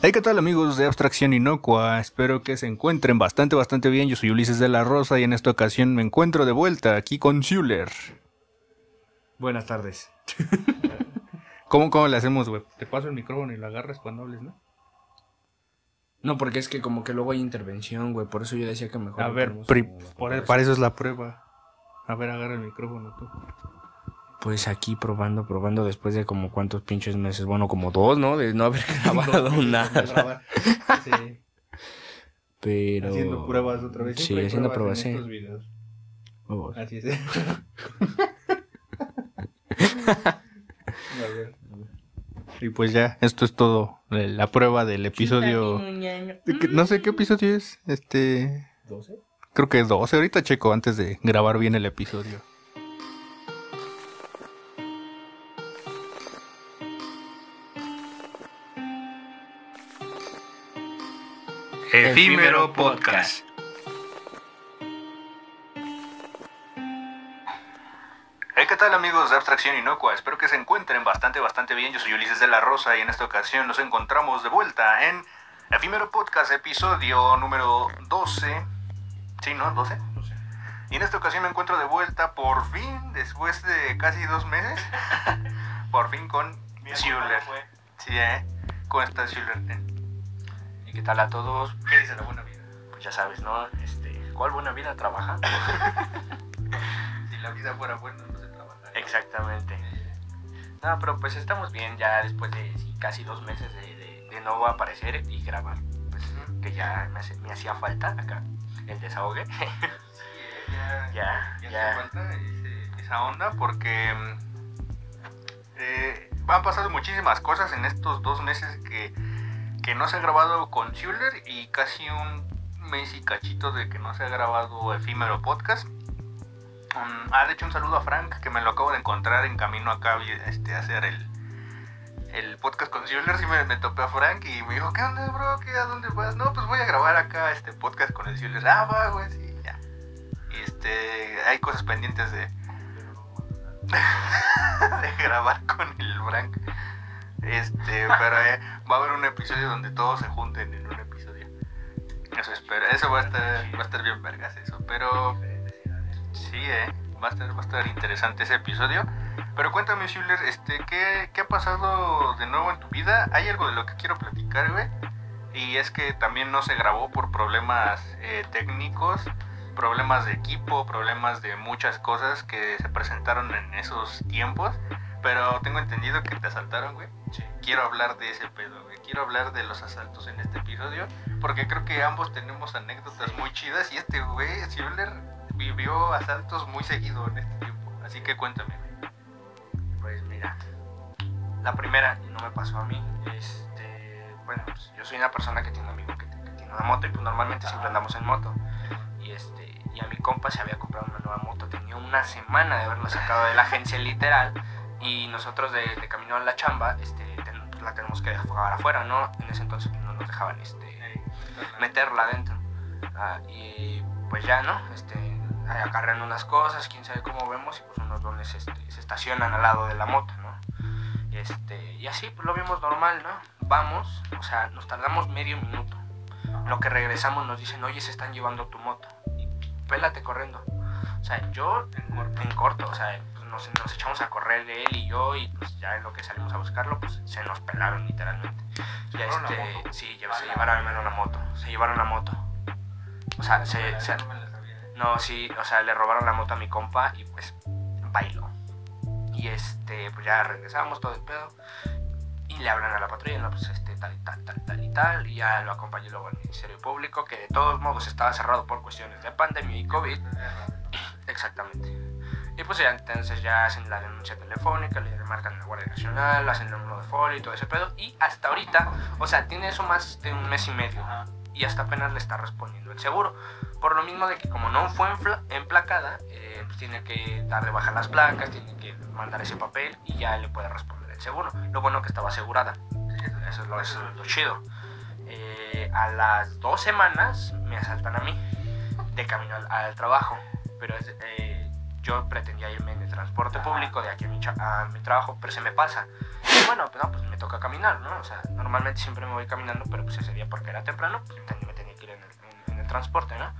Hey, ¿qué tal amigos de Abstracción Inocua? Espero que se encuentren bastante, bastante bien. Yo soy Ulises de la Rosa y en esta ocasión me encuentro de vuelta aquí con Schuller. Buenas tardes. ¿Cómo, cómo le hacemos, güey? Te paso el micrófono y lo agarras cuando hables, ¿no? No, porque es que como que luego hay intervención, güey. Por eso yo decía que mejor. A ver, pri- por- para eso es la prueba. A ver, agarra el micrófono tú. Pues aquí probando, probando después de como cuántos pinches meses. Bueno, como dos, ¿no? De no haber grabado nada. Sí. Pero. Haciendo pruebas otra vez. Sí, Siempre haciendo pruebas, en sí. estos videos. Huevos. Así es. A ver. Y pues ya, esto es todo. La prueba del episodio. ¿De qué- No sé qué episodio es. Este. ¿12? Creo que 12. Ahorita checo antes de grabar bien el episodio. Efímero Podcast. Hey, ¿qué tal amigos de Abstracción Inocua? Espero que se encuentren bastante, bastante bien. Yo soy Ulises de la Rosa y en esta ocasión nos encontramos de vuelta en Efímero Podcast, episodio número 12. Sí, ¿no? ¿12? Y en esta ocasión me encuentro de vuelta por fin, después de casi dos meses, por fin con Schuller. Sí, ¿eh? ¿Cómo estás, Schuller? ¿Y qué tal a todos? ¿Qué dice la buena vida? Pues ya sabes, ¿no? Este, ¿cuál buena vida trabaja? Si la vida fuera buena, no se trabajaría. Exactamente. No, pero pues estamos bien ya después de sí, casi dos meses de, de, de no aparecer y grabar. Pues que ya me, hace- me hacía falta acá el desahogue. ya, ya, ya, ya. hace falta ese- esa onda porque eh, han pasado muchísimas cosas en estos dos meses que, que no se ha grabado con Schuller y casi un mes y cachito de que no se ha grabado efímero podcast. Um, ah, de hecho un saludo a Frank que me lo acabo de encontrar en camino acá este, a hacer el, el podcast con Schuller. Me, me topé a Frank y me dijo, ¿qué onda, bro? ¿Qué, ¿A dónde vas? No, pues voy a grabar acá este podcast con el Schuller. Ah, va, güey, sí, ya. Y este, hay cosas pendientes de, de grabar con el Frank. Este, pero eh, va a haber un episodio donde todos se junten en un episodio. Eso espero. Eso va a estar, va a estar bien vergas eso. Pero sí, eh, va a estar, va a estar interesante ese episodio. Pero cuéntame, Schuller, este, ¿qué, ¿qué ha pasado de nuevo en tu vida? Hay algo de lo que quiero platicar, güey. Y es que también no se grabó por problemas eh, técnicos, problemas de equipo, problemas de muchas cosas que se presentaron en esos tiempos. Pero tengo entendido que te asaltaron, güey. Quiero hablar de ese pedo, güey. Quiero hablar de los asaltos en este episodio. Porque creo que ambos tenemos anécdotas muy chidas. Y este güey, Schuller, vivió asaltos muy seguido en este tiempo. Así que cuéntame, güey. Pues mira, la primera, y no me pasó a mí, este, bueno, pues yo soy una persona que tiene un amigo que, que tiene una moto y pues normalmente siempre andamos en moto. Y este, y a mi compa se había comprado una nueva moto, tenía una semana de haberla sacado de la agencia literal y nosotros de, de camino a la chamba, este, ten- la tenemos que dejar afuera, ¿no? En ese entonces no nos dejaban, este, meterla adentro. Ah, y pues ya, ¿no? Este, acarrean unas cosas, quién sabe cómo vemos, y pues unos dones este, se estacionan al lado de la moto, ¿no? Este, y así, pues lo vimos normal, ¿no? Vamos, o sea, nos tardamos medio minuto. Lo que regresamos nos dicen, oye, se están llevando tu moto. Y pélate corriendo. O sea, yo en corto, o sea, pues, nos, nos echamos a correr él y yo, y pues ya en lo que salimos a buscarlo, pues se nos pelaron literalmente. La este, sí, se llevaron la moto, se llevaron la moto. O sea, se, se- no, sí, o sea, le robaron la moto a mi compa y pues bailó. Y este, pues ya regresamos todo el pedo. Le hablan a la patrulla, no, pues este, tal y tal, tal, tal y tal. Y ya lo acompañé luego al Ministerio Público, que de todos modos estaba cerrado por cuestiones de pandemia y COVID. Exactamente. Y pues ya entonces ya hacen la denuncia telefónica, le marcan a la Guardia Nacional, hacen el número de folio y todo ese pedo. Y hasta ahorita, o sea, tiene eso más de un mes y medio. Y hasta apenas le está respondiendo el seguro. Por lo mismo de que como no fue emplacada, eh, pues tiene que dar de baja las placas, tiene que mandar ese papel y ya le puede responder el seguro. Lo bueno que estaba asegurada. Eso es lo, eso es lo chido. Eh, a las dos semanas me asaltan a mí de camino al, al trabajo. Pero es, eh, yo pretendía irme en el transporte público de aquí a mi, a mi trabajo, pero se me pasa. Y bueno, pues, no, pues me toca caminar, ¿no? O sea, normalmente siempre me voy caminando, pero pues ese día porque era temprano, pues me tenía que ir en el, en el transporte, ¿no?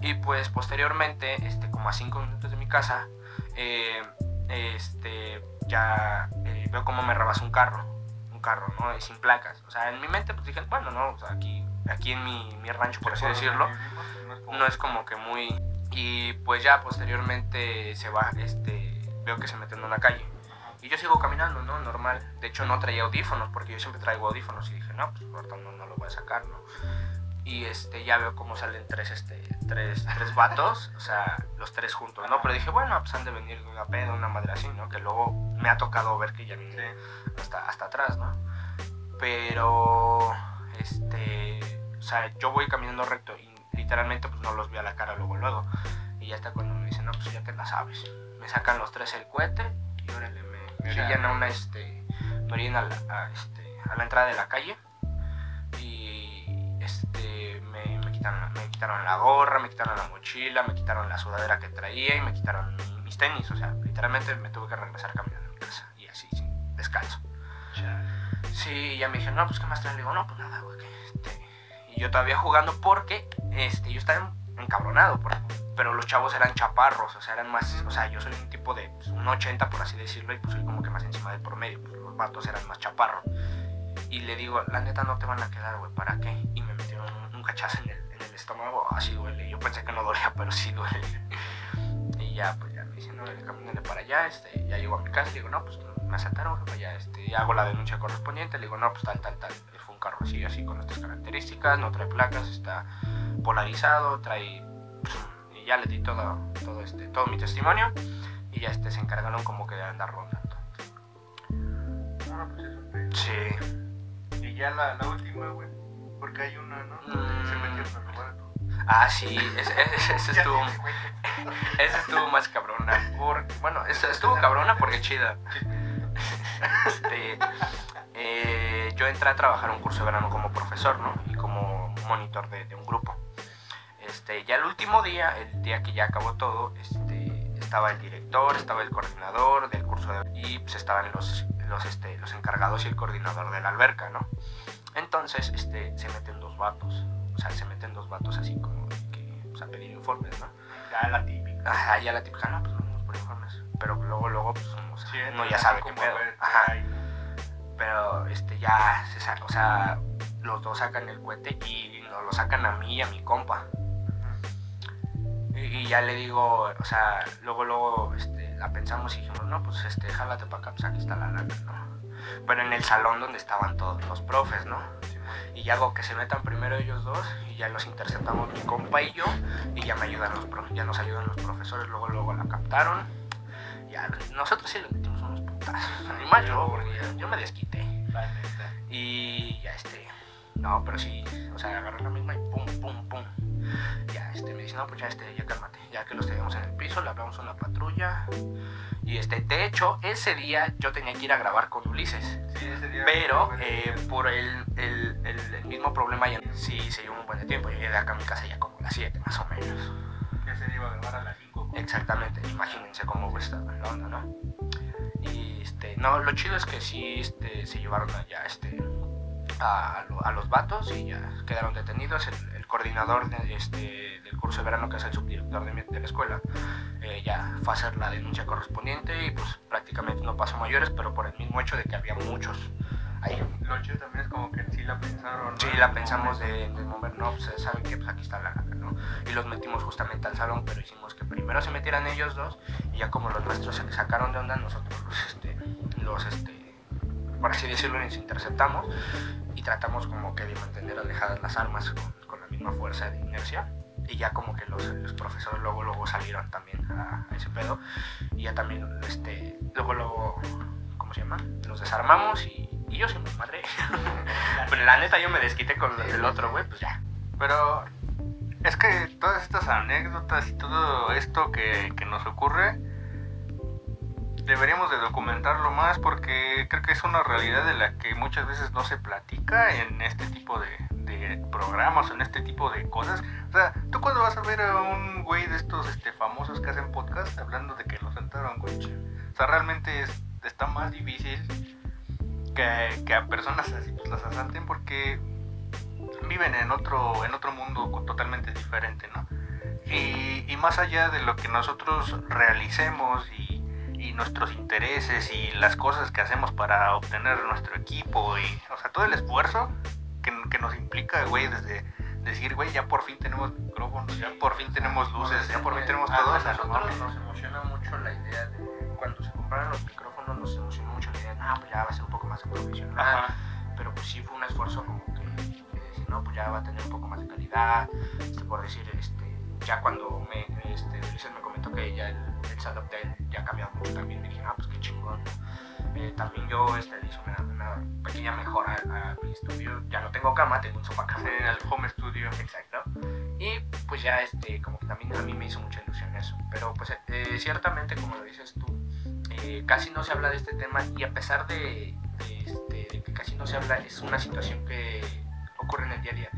Y pues posteriormente, este, como a cinco minutos de mi casa, eh, este, ya eh, veo cómo me rebasa un carro, un carro, ¿no? Y sin placas. O sea, en mi mente pues dije, bueno, no, o sea, aquí, aquí en mi, mi rancho, por así decirlo, no es como que muy... Y pues ya posteriormente se va, este, veo que se mete en una calle. Y yo sigo caminando, ¿no? Normal. De hecho no traía audífonos, porque yo siempre traigo audífonos. Y dije, no, pues ahorita no, no lo voy a sacar, ¿no? Y este ya veo cómo salen tres este tres, tres vatos, o sea, los tres juntos, ¿no? Pero dije, bueno, pues han de venir de una peda, una madre así, ¿no? Que luego me ha tocado ver que ya viene hasta, hasta atrás, ¿no? Pero este, o sea, yo voy caminando recto y literalmente pues no los vi a la cara luego luego. Y ya está cuando me dicen, "No, pues ya te la sabes." Me sacan los tres el cohete y órale, me, me orillan a una este me a a, este, a la entrada de la calle quitaron, me quitaron la gorra, me quitaron la mochila, me quitaron la sudadera que traía y me quitaron mis tenis. O sea, literalmente me tuve que regresar caminando a mi casa y así, sin descalzo. Sí, ya me dijeron, no, pues ¿qué más traen? Le digo, no, pues nada, güey. Este... Y yo todavía jugando porque este, yo estaba encabronado, por, pero los chavos eran chaparros, o sea, eran más, o sea, yo soy un tipo de pues, un 80, por así decirlo, y pues soy como que más encima del promedio, pues los vatos eran más chaparros. Y le digo, la neta no te van a quedar, güey, ¿para qué? Y me metieron un, un cachazo en el estómago, así duele. Yo pensé que no dolía, pero sí duele. Y ya, pues ya me dicen, no, camínale para allá, este, ya llego a mi casa, digo, no, pues me asaltaron, jefe, ya, este, hago la denuncia correspondiente, le digo, no, pues tal, tal, tal, fue un carro así, así, con estas características, no trae placas, está polarizado, trae, y ya le di todo, todo, este, todo mi testimonio, y ya, este, se encargaron como que de andar rondando. Ah, pues eso. Sí. Y ya la, la última, güey. Porque hay una, ¿no? Se metieron a tu. Ah, sí, ese, ese, ese estuvo, ese estuvo más cabrona, porque, bueno, ese estuvo cabrona porque chida. Este, eh, yo entré a trabajar un curso de verano como profesor, ¿no? Y como monitor de, de, un grupo. Este, ya el último día, el día que ya acabó todo, este, estaba el director, estaba el coordinador del curso de, y pues estaban los, los, este, los encargados y el coordinador de la alberca, ¿no? Entonces, este, se meten dos vatos, o sea, se meten dos vatos así como que, pues, a pedir informes, ¿no? Ya la típica. Ajá, ya la típica, no, pues vamos por informes. Pero luego, luego, pues uno, Sí, uno ya sabe qué pedo. ver, Ajá. Pero este ya se saca, o sea, los dos sacan el cohete y nos lo sacan a mí y a mi compa. Y, y ya le digo, o sea, luego, luego este, la pensamos y dijimos, no, pues este, jálate para acá, pues aquí está la lana, ¿no? Pero en el salón donde estaban todos los profes, ¿no? Y ya hago que se metan primero ellos dos y ya los interceptamos mi compa y yo y ya me ayudan los ya nos ayudan los profesores, luego luego la captaron. Ya, nosotros sí le metimos unos putazos. Y más yo, porque yo me desquité. Y ya este. No, pero sí, o sea, agarré la misma y pum, pum, pum. Ya este me dice, no, pues ya este, ya cálmate. Ya que los teníamos en el piso, le hablamos a una patrulla. Y este, de hecho, ese día yo tenía que ir a grabar con Ulises. Sí, ese día. Pero eh, por el, el, el- el mismo problema, ya, sí se llevó un buen de tiempo. Yo llegué acá a mi casa ya como a las 7 más o menos. Ya se iba a grabar a las 5. Exactamente, imagínense cómo está la onda, ¿no? Y este, no, lo chido es que sí este, se llevaron allá este, a, lo- a los vatos y ya quedaron detenidos. El, el coordinador de, este, del curso de verano, que es el subdirector de, mi- de la escuela, eh, ya fue a hacer la denuncia correspondiente y pues prácticamente no pasó mayores, pero por el mismo hecho de que había muchos ahí. Lo chido también es como que sí la pensaron. ¿no? Sí, la pensamos de, de mover, no, pues saben que pues aquí está la lana, ¿no? Y los metimos justamente al salón, pero hicimos que primero se metieran ellos dos y ya como los nuestros se sacaron de onda, nosotros los, este, los, este, por así decirlo, les interceptamos y tratamos como que de mantener alejadas las armas con, con la misma fuerza de inercia. Y ya como que los, los profesores luego, luego salieron también a, a ese pedo. Y ya también, este, luego, luego, ¿cómo se llama? Los desarmamos y, y yo sí me madré. Pero la neta yo me desquité con del otro, güey, pues ya. Pero es que todas estas anécdotas y todo esto que, que nos ocurre, deberíamos de documentarlo más porque creo que es una realidad de la que muchas veces no se platica en este tipo de, programas o en este tipo de cosas. O sea, tú cuando vas a ver a un güey de estos este, famosos que hacen podcast hablando de que lo sentaron, güey. O sea, realmente es, está más difícil que, que a personas así pues, las asalten porque viven en otro, en otro mundo totalmente diferente, ¿no? Y, y más allá de lo que nosotros realicemos y, y, nuestros intereses y las cosas que hacemos para obtener nuestro equipo y, o sea, todo el esfuerzo que, que nos implica, güey, desde decir, güey, ya por fin tenemos micrófonos, ya por fin tenemos luces, ya por fin tenemos todo. A nosotros nos emociona mucho la idea de cuando se compraron los micrófonos, nos emocionó mucho la idea de, ah, pues ya va a ser un poco más profesional. Ajá. Pero pues sí fue un esfuerzo como que, que no, pues ya va a tener un poco más de calidad, este, por decir, este, ya cuando me, este, Ulises me comentó que ya el, el setup de él ya ha cambiado mucho también, dije, ah, pues qué chingón. Eh, también yo este, hice una, una pequeña mejora a, mi estudio. Ya no tengo cama, tengo un sofá cama. en el home studio. Exacto. Y pues ya este, como que también a mí me hizo mucha ilusión eso. Pero pues eh, ciertamente, como lo dices tú, eh, casi no se habla de este tema y a pesar de, de, este, de, que casi no se habla, es una situación que ocurre en el día a día.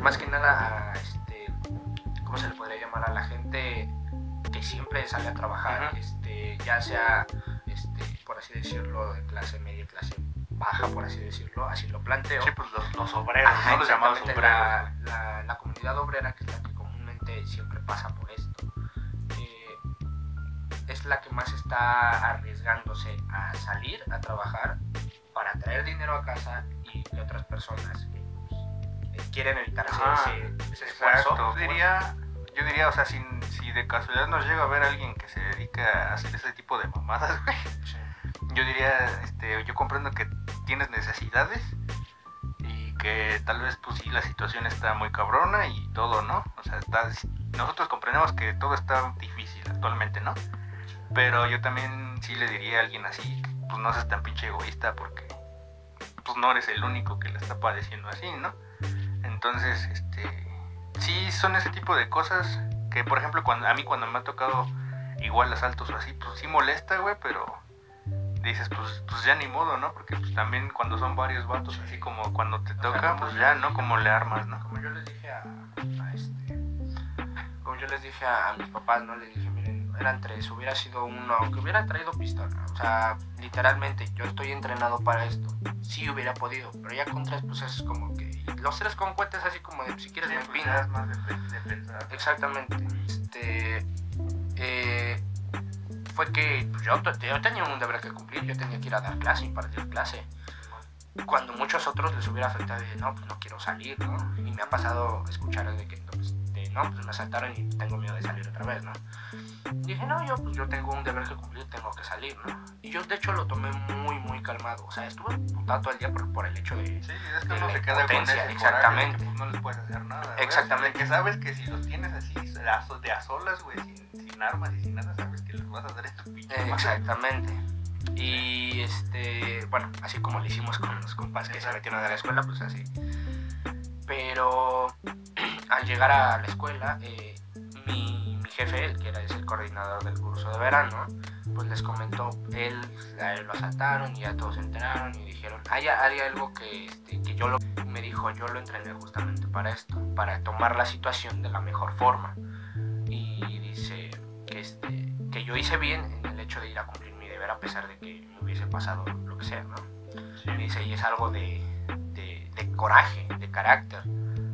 Más que nada, a, este, ¿cómo se le podría llamar a la gente que siempre sale a trabajar? Uh -huh. este, ya sea este, por así decirlo, de clase media, clase baja, por así decirlo, así lo planteo. Sí, pues los, los obreros, Ajá, ¿no? Los llamados obreros. La, la, la, comunidad obrera, que es la que comúnmente siempre pasa por esto, eh, es la que más está arriesgándose a salir a trabajar para traer dinero a casa y que otras personas que pues, quieren evitar Ah, ese, ese esfuerzo. Pues, diría, yo diría, o sea, si, si de casualidad nos llega a ver alguien que se dedica a hacer ese tipo de mamadas, güey. sí. Yo diría, este, yo comprendo que tienes necesidades y que tal vez, pues sí, la situación está muy cabrona y todo, ¿no? O sea, está, nosotros comprendemos que todo está difícil actualmente, ¿no? Pero yo también sí le diría a alguien así, pues no seas tan pinche egoísta porque pues no eres el único que la está padeciendo así, ¿no? Entonces, este, sí son ese tipo de cosas que, por ejemplo, cuando a mí cuando me ha tocado igual asaltos o así, pues sí molesta, güey, pero dices, pues, pues ya ni modo, ¿no? Porque pues también cuando son varios vatos, así como cuando te toca, o sea, pues ya, ¿no? Como le armas, ¿no? Como yo les dije a, a este, como yo les dije a, a, mis papás, ¿no? Les dije, miren, eran tres, hubiera sido uno, que hubiera traído pistola, o sea, literalmente, yo estoy entrenado para esto, sí hubiera podido, pero ya con tres, pues es como que, los tres con cohetes así como de, si quieres sí, me empinas. más de, de pensar. Exactamente, este, eh, fue que pues, yo, yo, tenía un deber que cumplir, yo tenía que ir a dar clase, impartir clase. Cuando muchos otros les hubiera afectado de no, pues no quiero salir, ¿no? Y me ha pasado escuchar de que pues, de, no, pues me asaltaron y tengo miedo de salir otra vez, ¿no? Dije, no, yo pues yo tengo un deber que cumplir, tengo que salir, ¿no? Y yo de hecho lo tomé muy, muy calmado. O sea, estuve putado todo el día por, por el hecho de. Sí, es que uno se queda con ese exactamente. Que, pues, no les puedes hacer nada. Exactamente. Que sabes que si los tienes así de a solas, güey, sin, sin armas y sin nada, sabes que les vas a hacer esto pinche. Eh, exactamente. Y este, bueno, así como lo hicimos con los compas que se metieron a la escuela, pues así. Pero al llegar a la escuela, eh, jefe, el que era el coordinador del curso de verano, pues les comentó, él, a él lo asaltaron y ya todos se enteraron y dijeron, hay, hay algo que, este, que yo lo, me dijo, yo lo entrené justamente para esto, para tomar la situación de la mejor forma. Y dice que, este, que yo hice bien en el hecho de ir a cumplir mi deber a pesar de que me hubiese pasado lo que sea, ¿no? Sí. Y dice, y es algo de, de, de, coraje, de carácter,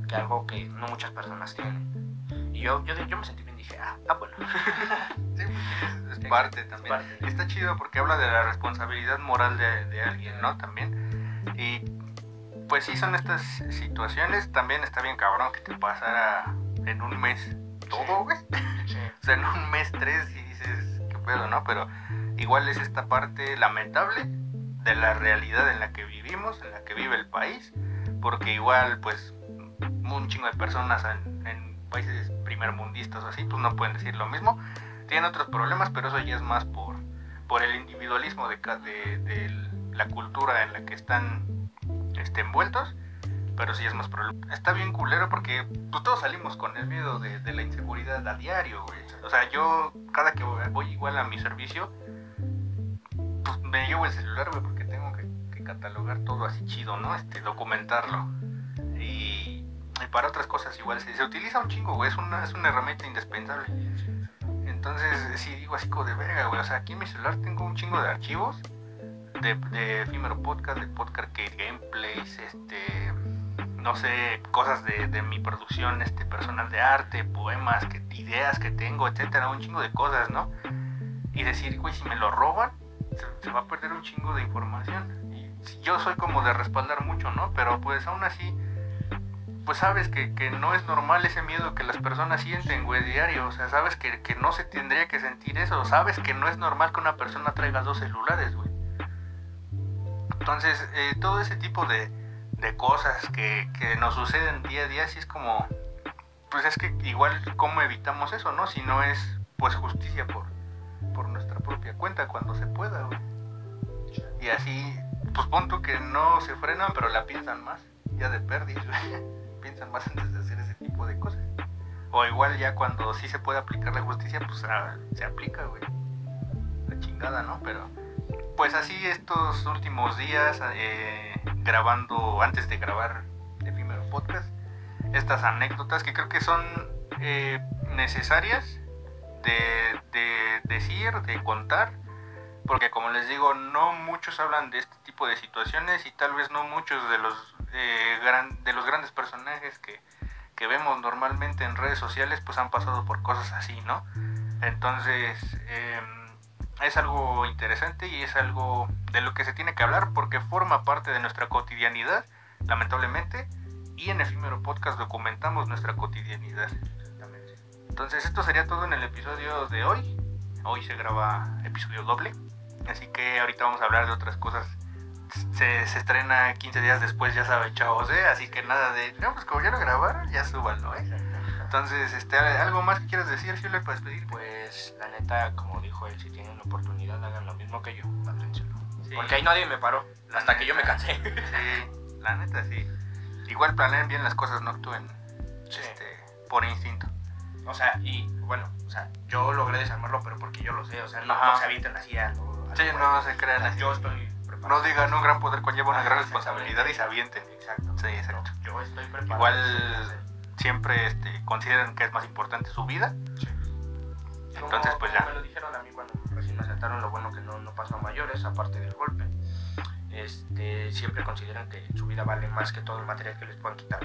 que algo que no muchas personas tienen. Y yo, yo, yo me sentí bien, dije, ah, ah bueno. sí, es, es parte también. Es parte. Está chido porque habla de la responsabilidad moral de, de alguien, ¿no? También. Y pues sí, son estas situaciones. También está bien cabrón que te pasara en un mes todo, güey. Sí. o sea, en un mes tres y dices, qué pedo, ¿no? Pero igual es esta parte lamentable de la realidad en la que vivimos, en la que vive el país, porque igual, pues, un chingo de personas en, en países primermundistas o así, pues no pueden decir lo mismo. Tienen otros problemas, pero eso ya es más por, por el individualismo de, de, de la cultura en la que están este, envueltos pero sí es más problema. Está bien culero porque pues, todos salimos con el miedo de, la inseguridad a diario, güey. O sea, yo cada que voy igual a mi servicio, pues me llevo el celular, porque tengo que, que, catalogar todo así chido, ¿no? Este, documentarlo. Y, para otras cosas igual se, se, utiliza un chingo, güey. Es una, es una herramienta indispensable. Entonces, sí digo así como de verga, güey. O sea, aquí en mi celular tengo un chingo de archivos de, de efímero podcast, de podcast que gameplays, este, no sé, cosas de, de mi producción este, personal de arte, poemas, que, ideas que tengo, etcétera, un chingo de cosas, ¿no? Y decir, güey, si me lo roban, se, se va a perder un chingo de información. Yo soy como de respaldar mucho, ¿no? Pero pues aún así pues sabes que, que, no es normal ese miedo que las personas sienten, güey, diario. O sea, sabes que, que, no se tendría que sentir eso. Sabes que no es normal que una persona traiga dos celulares, güey. Entonces, eh, todo ese tipo de, de cosas que, que, nos suceden día a día, sí es como... Pues es que igual, ¿cómo evitamos eso, no? Si no es, pues, justicia por, por nuestra propia cuenta cuando se pueda, güey. Y así, pues, punto que no se frenan, pero la piensan más. Ya de pérdida, güey piensan más antes de hacer ese tipo de cosas. O igual ya cuando sí se puede aplicar la justicia, pues ah, se aplica, güey. La chingada, ¿no? Pero pues así estos últimos días, eh, grabando, antes de grabar efímero podcast, estas anécdotas que creo que son eh, necesarias de, de decir, de contar, porque como les digo, no muchos hablan de este tipo de situaciones y tal vez no muchos de los eh, gran, de los grandes personajes que, que, vemos normalmente en redes sociales pues han pasado por cosas así, ¿no? Entonces eh, es algo interesante y es algo de lo que se tiene que hablar porque forma parte de nuestra cotidianidad, lamentablemente, y en Efímero Podcast documentamos nuestra cotidianidad. Entonces esto sería todo en el episodio de hoy. Hoy se graba episodio doble. Así que ahorita vamos a hablar de otras cosas se, se, estrena 15 días después, ya saben, chavos, ¿eh? Así que nada de, no, pues como ya lo grabaron, ya súbanlo, ¿eh? Entonces, este, ¿algo más que quieras decir, Fiole, para despedir? Pues, la neta, como dijo él, si tienen la oportunidad, hagan lo mismo que yo, Sí. Porque ahí nadie me paró, la hasta neta, que yo me cansé. Sí, la neta, sí. Igual planeen bien las cosas, no actúen sí. este, por instinto. O sea, y bueno, o sea, yo logré desarmarlo, pero porque yo lo sé, o sea, no, no se avienten así a lo, Sí, no se crean así. Yo estoy no digan un gran poder conlleva una gran responsabilidad y se avienten. Exacto. Sí, exacto. Yo estoy preparado. Igual siempre este, consideran que es más importante su vida. Sí. Entonces, pues como ya. me lo dijeron a mí cuando recién me asaltaron, lo bueno que no, no pasó a mayores, aparte del golpe. Este, siempre consideran que su vida vale más que todo el material que les puedan quitar.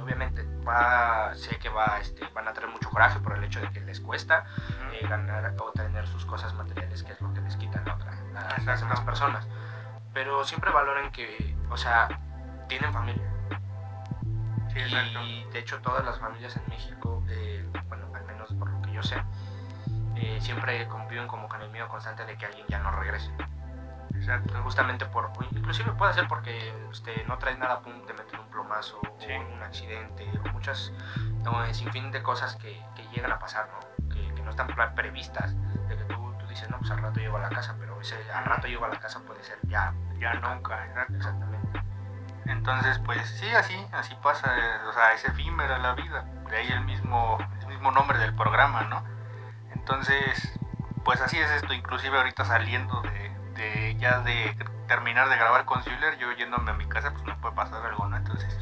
Obviamente, va, sé que va, este, van a tener mucho coraje por el hecho de que les cuesta eh, ganar o tener sus cosas materiales, que es lo que les quitan a, otra, a las demás personas pero siempre valoren que, o sea, tienen familia. Sí, exacto. Y de hecho todas las familias en México, eh, bueno, al menos por lo que yo sé, eh, siempre conviven como con el miedo constante de que alguien ya no regrese. Exacto. Justamente por, inclusive puede ser porque usted no traes nada, pum, te meten un plomazo, sí. o un accidente, o muchas, no, sin fin de cosas que, que llegan a pasar, ¿no? Que, que no están previstas, de que tú dices, no, pues al rato llego a la casa, pero ese al rato llego a la casa puede ser ya, ya nunca, exactamente. Entonces, pues sí, así, así pasa, o sea, es efímera la vida, de ahí el mismo, el mismo nombre del programa, ¿no? Entonces, pues así es esto, inclusive ahorita saliendo de, de ya de terminar de grabar con Zuller, yo yéndome a mi casa, pues me puede pasar algo, ¿no? Entonces,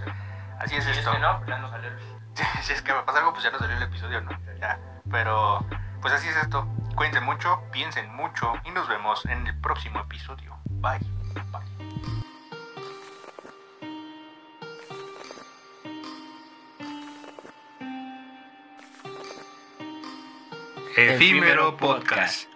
así es si esto. Es que no, ya no salió el... si es que me pasa algo, pues ya no salió el episodio, ¿no? Ya, pero, pues así es esto. Cuídense mucho, piensen mucho y nos vemos en el próximo episodio. Bye. Bye. Efímero Podcast.